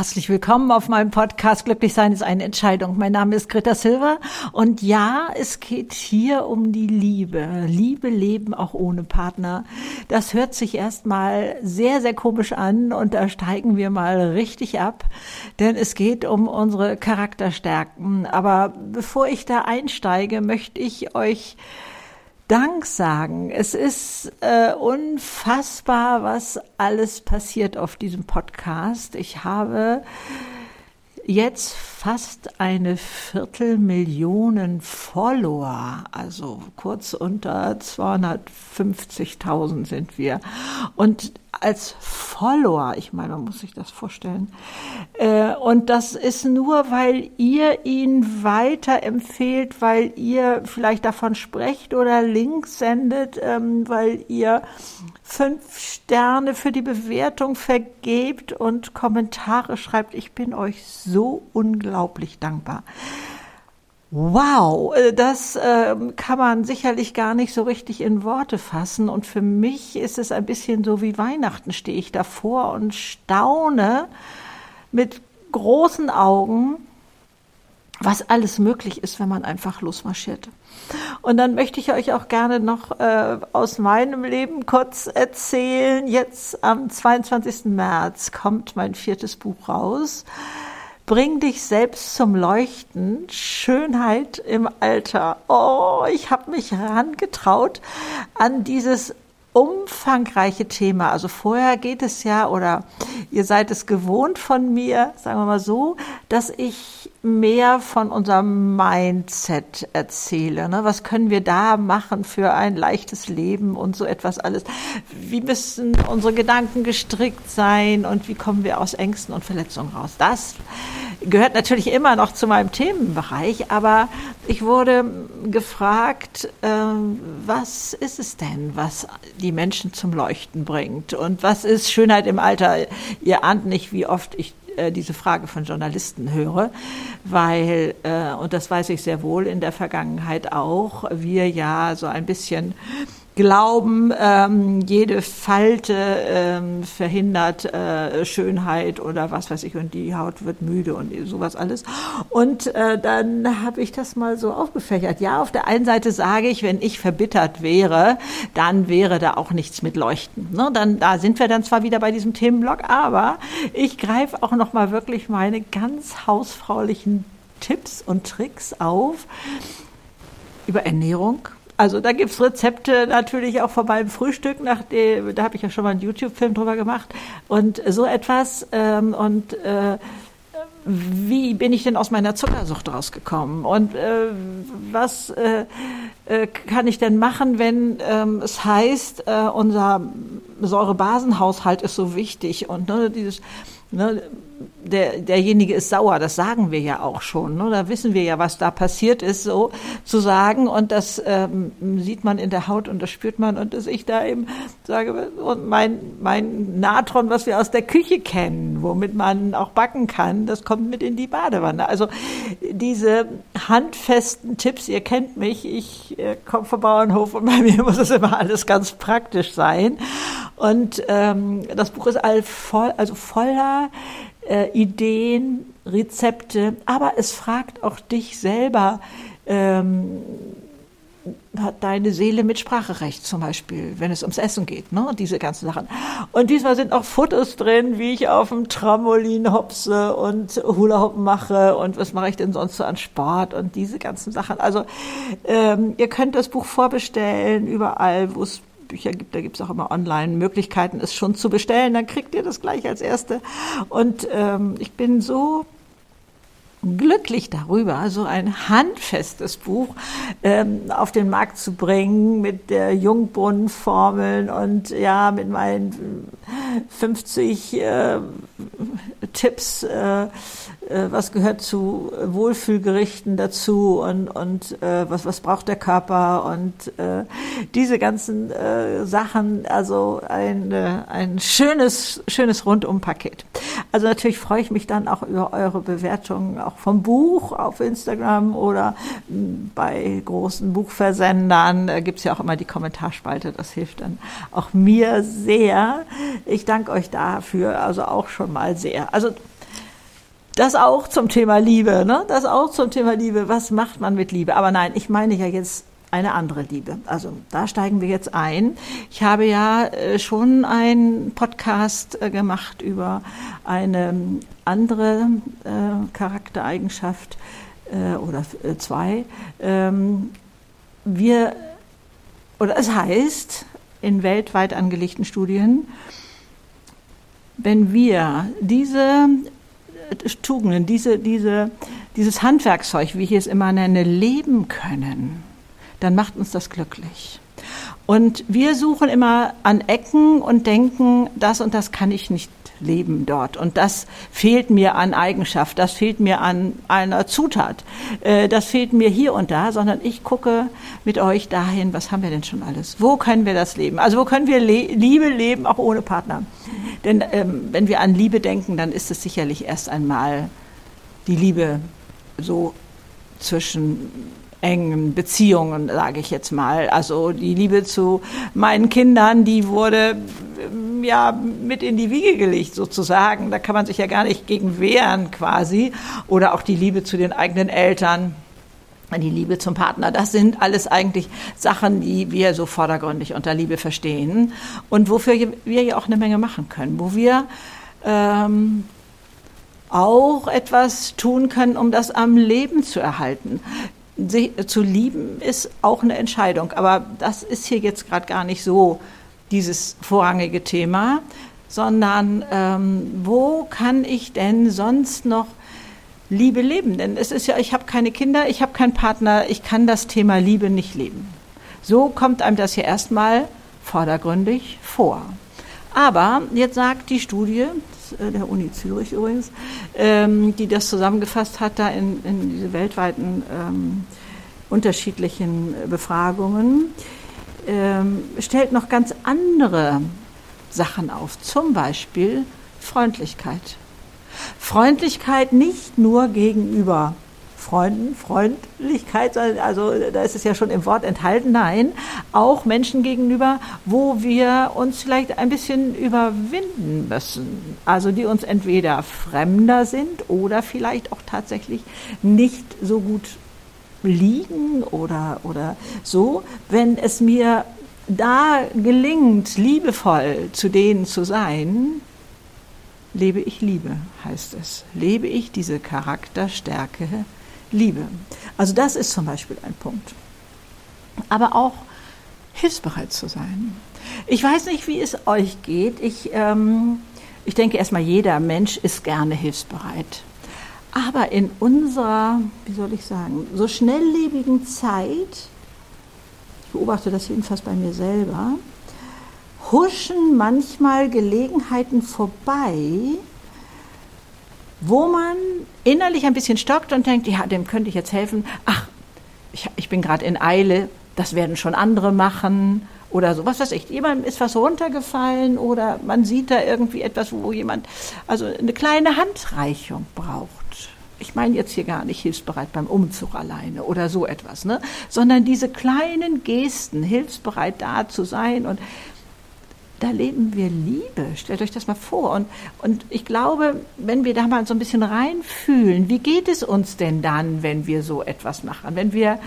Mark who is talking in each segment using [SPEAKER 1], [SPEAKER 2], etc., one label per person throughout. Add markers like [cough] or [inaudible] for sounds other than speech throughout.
[SPEAKER 1] Herzlich willkommen auf meinem Podcast Glücklich sein ist eine Entscheidung. Mein Name ist Greta Silva und ja, es geht hier um die Liebe. Liebe leben auch ohne Partner. Das hört sich erstmal sehr, sehr komisch an und da steigen wir mal richtig ab, denn es geht um unsere Charakterstärken. Aber bevor ich da einsteige, möchte ich euch Dank sagen. Es ist äh, unfassbar, was alles passiert auf diesem Podcast. Ich habe jetzt fast eine Viertelmillion Follower, also kurz unter 250.000 sind wir. Und als Follower, ich meine, man muss sich das vorstellen. Äh, und das ist nur, weil ihr ihn weiterempfehlt, weil ihr vielleicht davon sprecht oder Links sendet, ähm, weil ihr fünf Sterne für die Bewertung vergebt und Kommentare schreibt. Ich bin euch so unglaublich dankbar. Wow, äh, das äh, kann man sicherlich gar nicht so richtig in Worte fassen. Und für mich ist es ein bisschen so wie Weihnachten, stehe ich davor und staune mit großen Augen, was alles möglich ist, wenn man einfach losmarschiert. Und dann möchte ich euch auch gerne noch äh, aus meinem Leben kurz erzählen. Jetzt am 22. März kommt mein viertes Buch raus. Bring dich selbst zum Leuchten. Schönheit im Alter. Oh, ich habe mich herangetraut an dieses umfangreiche Thema. Also vorher geht es ja, oder ihr seid es gewohnt von mir, sagen wir mal so, dass ich mehr von unserem Mindset erzähle. Ne? Was können wir da machen für ein leichtes Leben und so etwas alles? Wie müssen unsere Gedanken gestrickt sein und wie kommen wir aus Ängsten und Verletzungen raus? Das gehört natürlich immer noch zu meinem Themenbereich, aber ich wurde gefragt, äh, was ist es denn, was die Menschen zum Leuchten bringt und was ist Schönheit im Alter? Ihr ahnt nicht, wie oft ich äh, diese Frage von Journalisten höre, weil, äh, und das weiß ich sehr wohl in der Vergangenheit auch, wir ja so ein bisschen glauben, ähm, jede Falte ähm, verhindert äh, Schönheit oder was weiß ich und die Haut wird müde und sowas alles. Und äh, dann habe ich das mal so aufgefächert. Ja, auf der einen Seite sage ich, wenn ich verbittert wäre, dann wäre da auch nichts mit Leuchten. Ne? Dann da sind wir dann zwar wieder bei diesem Themenblock, aber ich greife auch noch mal wirklich meine ganz hausfraulichen Tipps und Tricks auf über Ernährung, also da gibt's Rezepte natürlich auch von meinem Frühstück, nach dem, da habe ich ja schon mal einen YouTube-Film drüber gemacht. Und so etwas. Ähm, und äh, wie bin ich denn aus meiner Zuckersucht rausgekommen? Und äh, was äh, äh, kann ich denn machen, wenn ähm, es heißt, äh, unser Säurebasenhaushalt ist so wichtig und ne, dieses ne, der, derjenige ist sauer, das sagen wir ja auch schon. Ne? Da wissen wir ja, was da passiert ist, so zu sagen. Und das ähm, sieht man in der Haut und das spürt man. Und dass ich da eben sage, und mein, mein Natron, was wir aus der Küche kennen, womit man auch backen kann, das kommt mit in die Badewanne. Also diese handfesten Tipps, ihr kennt mich, ich äh, komme vom Bauernhof und bei mir [laughs] muss es immer alles ganz praktisch sein. Und ähm, das Buch ist all voll, also voller äh, Ideen, Rezepte, aber es fragt auch dich selber, ähm, hat deine Seele mit Spracherecht zum Beispiel, wenn es ums Essen geht, ne? diese ganzen Sachen. Und diesmal sind auch Fotos drin, wie ich auf dem Trampolin hopse und Hula Hoop mache und was mache ich denn sonst so an Sport und diese ganzen Sachen. Also ähm, ihr könnt das Buch vorbestellen, überall, wo es Bücher gibt, da gibt es auch immer online Möglichkeiten, es schon zu bestellen. Dann kriegt ihr das gleich als Erste. Und ähm, ich bin so glücklich darüber, so ein handfestes Buch ähm, auf den Markt zu bringen mit der Jungbrunnenformeln und ja, mit meinen 50 äh, Tipps, äh, äh, was gehört zu Wohlfühlgerichten dazu und, und äh, was, was braucht der Körper und äh, diese ganzen äh, Sachen, also ein, ein schönes, schönes Rundumpaket. Also natürlich freue ich mich dann auch über eure Bewertungen, auch vom Buch auf Instagram oder hm, bei großen Buchversendern äh, gibt es ja auch immer die Kommentarspalte, das hilft dann auch mir sehr. Ich danke euch dafür, also auch schon mal sehr. Also Das auch zum Thema Liebe, ne? Das auch zum Thema Liebe. Was macht man mit Liebe? Aber nein, ich meine ja jetzt eine andere Liebe. Also da steigen wir jetzt ein. Ich habe ja äh, schon einen Podcast äh, gemacht über eine andere äh, Charaktereigenschaft oder zwei. Ähm, wir, oder es heißt in weltweit angelegten Studien, wenn wir diese Tugenden, diese, diese, dieses Handwerkszeug, wie ich es immer nenne, leben können, dann macht uns das glücklich. Und wir suchen immer an Ecken und denken, das und das kann ich nicht leben dort. Und das fehlt mir an Eigenschaft, das fehlt mir an einer Zutat, äh, das fehlt mir hier und da, sondern ich gucke mit euch dahin, was haben wir denn schon alles? Wo können wir das leben? Also wo können wir Le Liebe leben, auch ohne Partner? Denn ähm, wenn wir an Liebe denken, dann ist es sicherlich erst einmal die Liebe so zwischen engen Beziehungen, sage ich jetzt mal. Also die Liebe zu meinen Kindern, die wurde ähm, ja mit in die Wiege gelegt sozusagen. Da kann man sich ja gar nicht gegen wehren quasi. Oder auch die Liebe zu den eigenen Eltern. Die Liebe zum Partner, das sind alles eigentlich Sachen, die wir so vordergründig unter Liebe verstehen und wofür wir ja auch eine Menge machen können, wo wir ähm, auch etwas tun können, um das am Leben zu erhalten zu lieben ist auch eine Entscheidung. Aber das ist hier jetzt gerade gar nicht so dieses vorrangige Thema, sondern ähm, wo kann ich denn sonst noch Liebe leben? Denn es ist ja, ich habe keine Kinder, ich habe keinen Partner, ich kann das Thema Liebe nicht leben. So kommt einem das hier erstmal vordergründig vor. Aber jetzt sagt die Studie, der Uni Zürich übrigens, ähm, die das zusammengefasst hat, da in, in diese weltweiten ähm, unterschiedlichen Befragungen, ähm, stellt noch ganz andere Sachen auf, zum Beispiel Freundlichkeit. Freundlichkeit nicht nur gegenüber Freunden, Freundlichkeit, also da ist es ja schon im Wort enthalten, nein, auch Menschen gegenüber, wo wir uns vielleicht ein bisschen überwinden müssen. Also die uns entweder fremder sind oder vielleicht auch tatsächlich nicht so gut liegen oder, oder so. Wenn es mir da gelingt, liebevoll zu denen zu sein, lebe ich Liebe, heißt es. Lebe ich diese Charakterstärke Liebe. Also das ist zum Beispiel ein Punkt. Aber auch hilfsbereit zu sein. Ich weiß nicht, wie es euch geht. Ich, ähm, ich denke erstmal, jeder Mensch ist gerne hilfsbereit. Aber in unserer, wie soll ich sagen, so schnelllebigen Zeit, ich beobachte das jedenfalls bei mir selber, huschen manchmal Gelegenheiten vorbei, wo man innerlich ein bisschen stockt und denkt, ja, dem könnte ich jetzt helfen. Ach, ich, ich bin gerade in Eile, das werden schon andere machen oder so, was weiß ich. Jemand ist was runtergefallen oder man sieht da irgendwie etwas, wo jemand also eine kleine Handreichung braucht. Ich meine jetzt hier gar nicht hilfsbereit beim Umzug alleine oder so etwas, ne? sondern diese kleinen Gesten, hilfsbereit da zu sein und da leben wir Liebe. Stellt euch das mal vor. Und, und ich glaube, wenn wir da mal so ein bisschen reinfühlen, wie geht es uns denn dann, wenn wir so etwas machen? Wenn wir,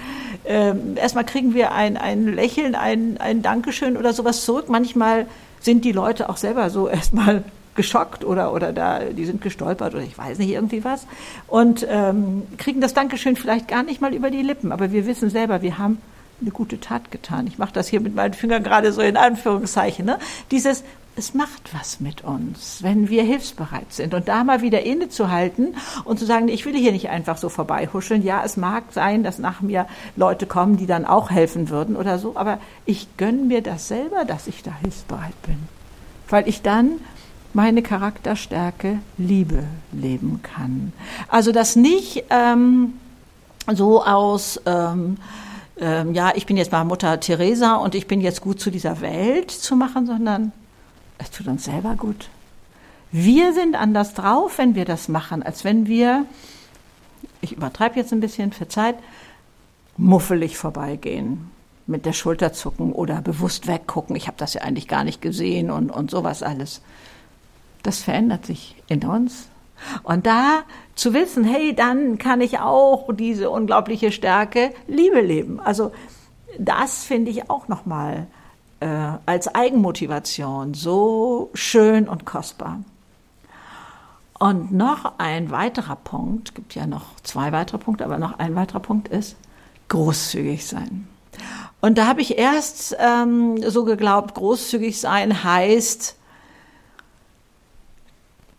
[SPEAKER 1] äh, erstmal kriegen wir ein, ein Lächeln, ein, ein Dankeschön oder sowas zurück. Manchmal sind die Leute auch selber so [laughs] erstmal geschockt oder, oder da, die sind gestolpert oder ich weiß nicht, irgendwie was. Und ähm, kriegen das Dankeschön vielleicht gar nicht mal über die Lippen. Aber wir wissen selber, wir haben eine gute Tat getan. Ich mache das hier mit meinen Fingern gerade so in Anführungszeichen. Ne? Dieses, es macht was mit uns, wenn wir hilfsbereit sind. Und da mal wieder innezuhalten und zu sagen, ich will hier nicht einfach so vorbeihuscheln. Ja, es mag sein, dass nach mir Leute kommen, die dann auch helfen würden oder so, aber ich gönne mir das selber, dass ich da hilfsbereit bin. Weil ich dann meine Charakterstärke Liebe leben kann. Also das nicht ähm, so aus... Ähm, ähm, ja, ich bin jetzt mal Mutter Teresa und ich bin jetzt gut zu dieser Welt zu machen, sondern es tut uns selber gut. Wir sind anders drauf, wenn wir das machen, als wenn wir, ich übertreibe jetzt ein bisschen, verzeiht, muffelig vorbeigehen, mit der Schulter zucken oder bewusst weggucken. Ich habe das ja eigentlich gar nicht gesehen und, und sowas alles. Das verändert sich in uns. Und da zu wissen, hey, dann kann ich auch diese unglaubliche Stärke Liebe leben. Also das finde ich auch nochmal äh, als Eigenmotivation so schön und kostbar. Und noch ein weiterer Punkt, gibt ja noch zwei weitere Punkte, aber noch ein weiterer Punkt ist großzügig sein. Und da habe ich erst ähm, so geglaubt, großzügig sein heißt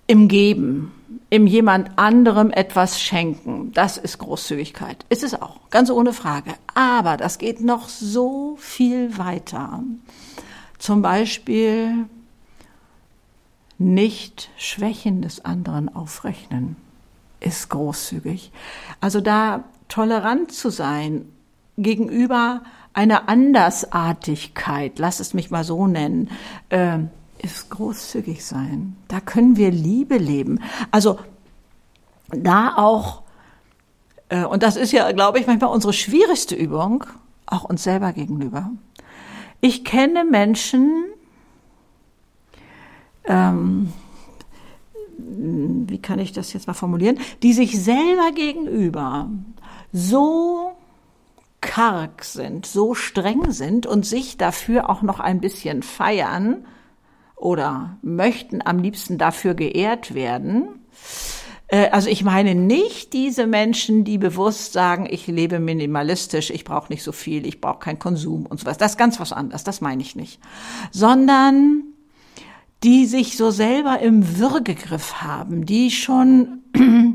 [SPEAKER 1] im Geben, im jemand anderem etwas schenken. Das ist Großzügigkeit. Ist es auch, ganz ohne Frage. Aber das geht noch so viel weiter. Zum Beispiel nicht Schwächen des anderen aufrechnen ist großzügig. Also da tolerant zu sein gegenüber einer Andersartigkeit, lass es mich mal so nennen, äh, ist großzügig sein. Da können wir Liebe leben. Also da auch, äh, und das ist ja, glaube ich, manchmal unsere schwierigste Übung, auch uns selber gegenüber. Ich kenne Menschen, ähm, wie kann ich das jetzt mal formulieren, die sich selber gegenüber so karg sind, so streng sind und sich dafür auch noch ein bisschen feiern oder möchten am liebsten dafür geehrt werden. Äh, also ich meine nicht diese Menschen, die bewusst sagen, ich lebe minimalistisch, ich brauche nicht so viel, ich brauche keinen Konsum und sowas. Das ist ganz was anderes, das meine ich nicht. Sondern die sich so selber im Würgegriff haben, die schon [clears throat]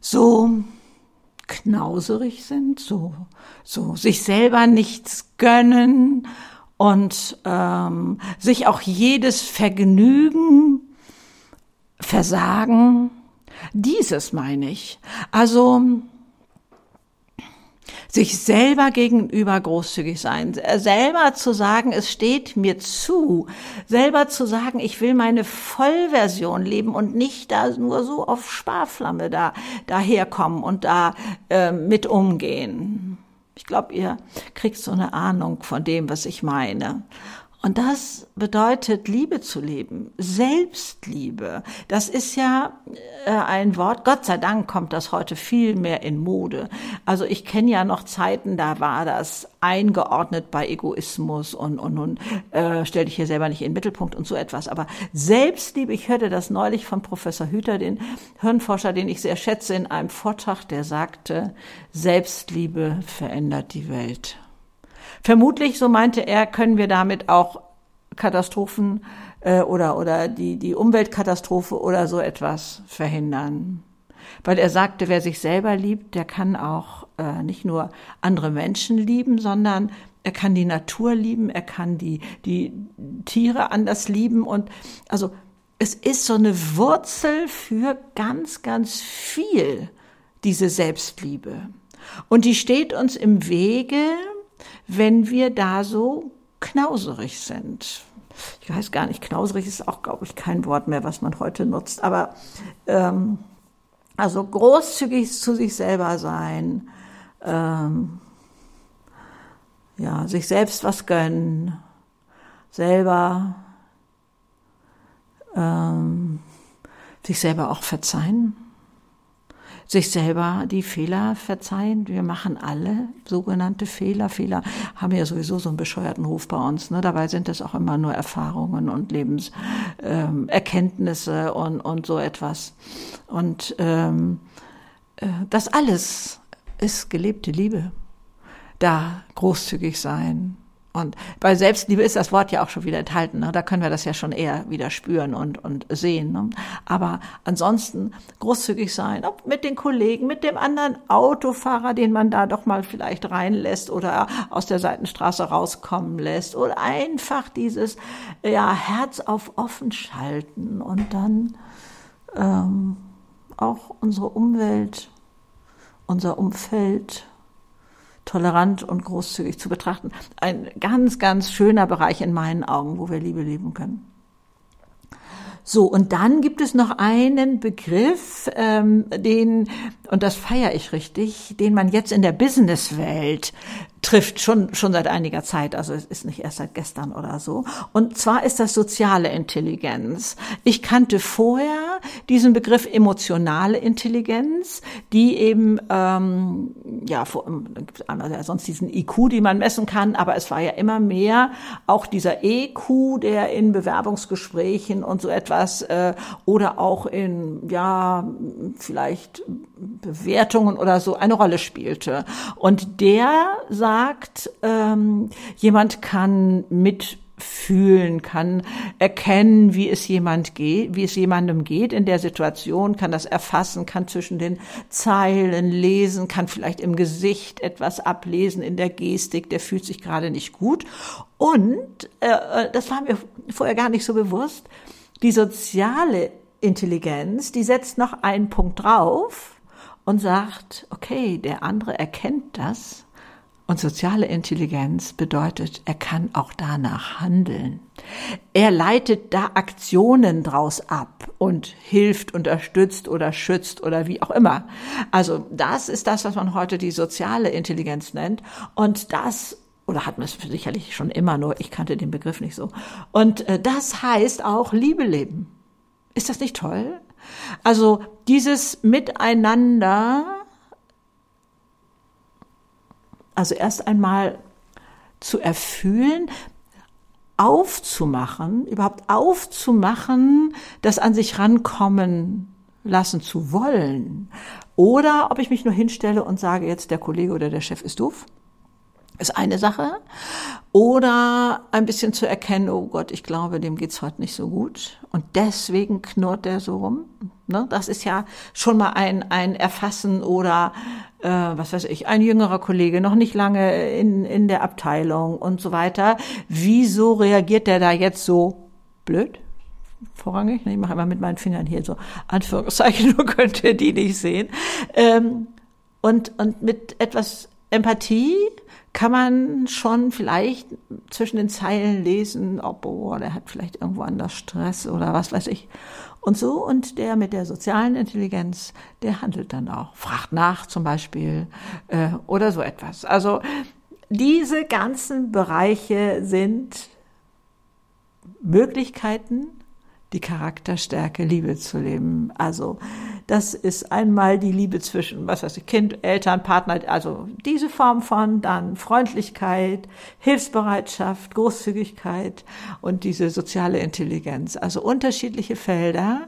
[SPEAKER 1] so knauserig sind, so, so sich selber nichts gönnen und ähm, sich auch jedes Vergnügen versagen. Dieses meine ich. Also sich selber gegenüber großzügig sein, selber zu sagen, es steht mir zu, selber zu sagen, ich will meine Vollversion leben und nicht da nur so auf Sparflamme da daherkommen und da äh, mit umgehen. Ich glaube, ihr kriegt so eine Ahnung von dem, was ich meine. Und das bedeutet, Liebe zu leben, Selbstliebe. Das ist ja äh, ein Wort, Gott sei Dank kommt das heute viel mehr in Mode. Also ich kenne ja noch Zeiten, da war das eingeordnet bei Egoismus und, und, und äh, stell dich hier selber nicht in den Mittelpunkt und so etwas. Aber Selbstliebe, ich hörte das neulich von Professor Hüter, den Hirnforscher, den ich sehr schätze, in einem Vortrag, der sagte, Selbstliebe verändert die Welt. Vermutlich, so meinte er, können wir damit auch Katastrophen äh, oder, oder die, die Umweltkatastrophe oder so etwas verhindern. Weil er sagte, wer sich selber liebt, der kann auch äh, nicht nur andere Menschen lieben, sondern er kann die Natur lieben, er kann die, die Tiere anders lieben und also es ist so eine Wurzel für ganz, ganz viel, diese Selbstliebe. Und die steht uns im Wege, wenn wir da so knauserig sind. Ich weiß gar nicht, knauserig ist auch, glaube ich, kein Wort mehr, was man heute nutzt. Aber ähm, also großzügig zu sich selber sein, ähm, ja, sich selbst was gönnen, selber ähm, sich selber auch verzeihen sich selber die Fehler verzeihen. Wir machen alle sogenannte Fehler. Fehler haben ja sowieso so einen bescheuerten Ruf bei uns. Ne? Dabei sind es auch immer nur Erfahrungen und Lebenserkenntnisse ähm, und, und so etwas. Und ähm, äh, das alles ist gelebte Liebe. Da großzügig sein, und bei Selbstliebe ist das Wort ja auch schon wieder enthalten. Ne? Da können wir das ja schon eher wieder spüren und, und sehen. Ne? Aber ansonsten großzügig sein, ob mit den Kollegen, mit dem anderen Autofahrer, den man da doch mal vielleicht reinlässt oder aus der Seitenstraße rauskommen lässt. Oder einfach dieses ja, Herz auf offen schalten und dann ähm, auch unsere Umwelt, unser Umfeld tolerant und großzügig zu betrachten. Ein ganz, ganz schöner Bereich in meinen Augen, wo wir Liebe leben können. So, und dann gibt es noch einen Begriff, ähm, den und das feiere ich richtig, den man jetzt in der Businesswelt trifft, schon, schon seit einiger Zeit, also es ist nicht erst seit gestern oder so. Und zwar ist das soziale Intelligenz. Ich kannte vorher diesen Begriff emotionale Intelligenz, die eben, ähm, ja, vor, dann gibt sonst diesen IQ, die man messen kann, aber es war ja immer mehr auch dieser EQ, der in Bewerbungsgesprächen und so etwas äh, oder auch in, ja, vielleicht Bewertungen oder so eine Rolle spielte. Und der sagt, ähm, jemand kann mitfühlen, kann erkennen, wie es jemand geht, wie es jemandem geht in der Situation, kann das erfassen, kann zwischen den Zeilen lesen, kann vielleicht im Gesicht etwas ablesen, in der Gestik, der fühlt sich gerade nicht gut. Und, äh, äh das war mir vorher gar nicht so bewusst, die soziale Intelligenz, die setzt noch einen Punkt drauf, und sagt, okay, der andere erkennt das und soziale Intelligenz bedeutet, er kann auch danach handeln. Er leitet da Aktionen draus ab und hilft, unterstützt oder schützt oder wie auch immer. Also das ist das, was man heute die soziale Intelligenz nennt. Und das oder hat man es sicherlich schon immer, nur ich kannte den Begriff nicht so. Und äh, das heißt auch Liebe leben. Ist das nicht toll? Also dieses Miteinander, also erst einmal zu erfühlen, aufzumachen, überhaupt aufzumachen, das an sich rankommen lassen zu wollen. Oder ob ich mich nur hinstelle und sage, jetzt der Kollege oder der Chef ist doof ist eine Sache. Oder ein bisschen zu erkennen, oh Gott, ich glaube, dem geht's heute nicht so gut. Und deswegen knurrt der so rum. Ne? Das ist ja schon mal ein, ein Erfassen oder, äh, was weiß ich, ein jüngerer Kollege, noch nicht lange in, in der Abteilung und so weiter. Wieso reagiert der da jetzt so blöd? Vorrangig. Ich mache immer mit meinen Fingern hier so Anführungszeichen, [laughs] nur könnt ihr die nicht sehen. Ähm, und, und mit etwas Empathie kann man schon vielleicht zwischen den Zeilen lesen, ob oh, der hat vielleicht irgendwo anders Stress oder was weiß ich. Und so, und der mit der sozialen Intelligenz, der handelt dann auch, fragt nach zum Beispiel äh, oder so etwas. Also diese ganzen Bereiche sind Möglichkeiten, die Charakterstärke, Liebe zu leben. Also das ist einmal die Liebe zwischen, was weiß ich, Kind, Eltern, Partner, also diese Form von, dann Freundlichkeit, Hilfsbereitschaft, Großzügigkeit und diese soziale Intelligenz. Also unterschiedliche Felder,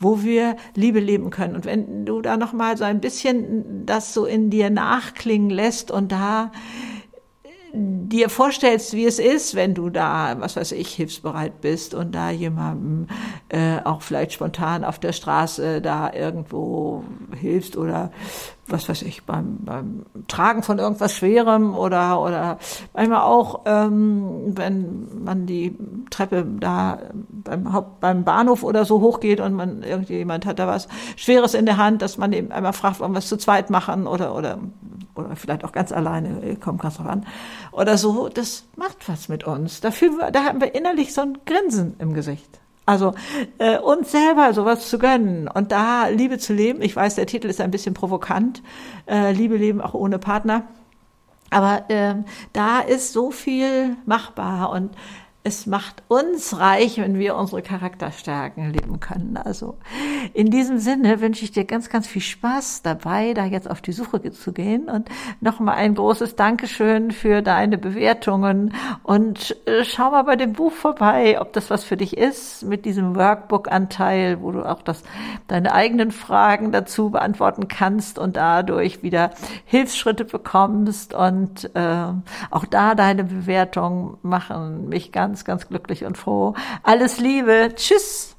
[SPEAKER 1] wo wir Liebe leben können. Und wenn du da noch mal so ein bisschen das so in dir nachklingen lässt und da dir vorstellst, wie es ist, wenn du da, was weiß ich, hilfsbereit bist und da jemandem äh, auch vielleicht spontan auf der Straße da irgendwo hilfst oder was weiß ich, beim, beim Tragen von irgendwas Schwerem oder, oder manchmal auch, ähm, wenn man die Treppe da beim, Haupt, beim Bahnhof oder so hochgeht und man irgendjemand hat da was Schweres in der Hand, dass man eben einmal fragt, wollen wir es zu zweit machen oder, oder, oder vielleicht auch ganz alleine, komm, kannst drauf an. Oder so, das macht was mit uns. Da, fühlen wir, da haben wir innerlich so ein Grinsen im Gesicht. Also äh, uns selber sowas zu gönnen und da Liebe zu leben. Ich weiß, der Titel ist ein bisschen provokant. Äh, Liebe leben auch ohne Partner. Aber äh, da ist so viel machbar und es macht uns reich, wenn wir unsere Charakterstärken leben können. Also in diesem Sinne wünsche ich dir ganz, ganz viel Spaß dabei, da jetzt auf die Suche zu gehen. Und nochmal ein großes Dankeschön für deine Bewertungen. Und äh, schau mal bei dem Buch vorbei, ob das was für dich ist mit diesem Workbook-Anteil, wo du auch das, deine eigenen Fragen dazu beantworten kannst und dadurch wieder Hilfsschritte bekommst. Und äh, auch da deine Bewertungen machen mich ganz ganz, ganz glücklich und froh. Alles Liebe. Tschüss.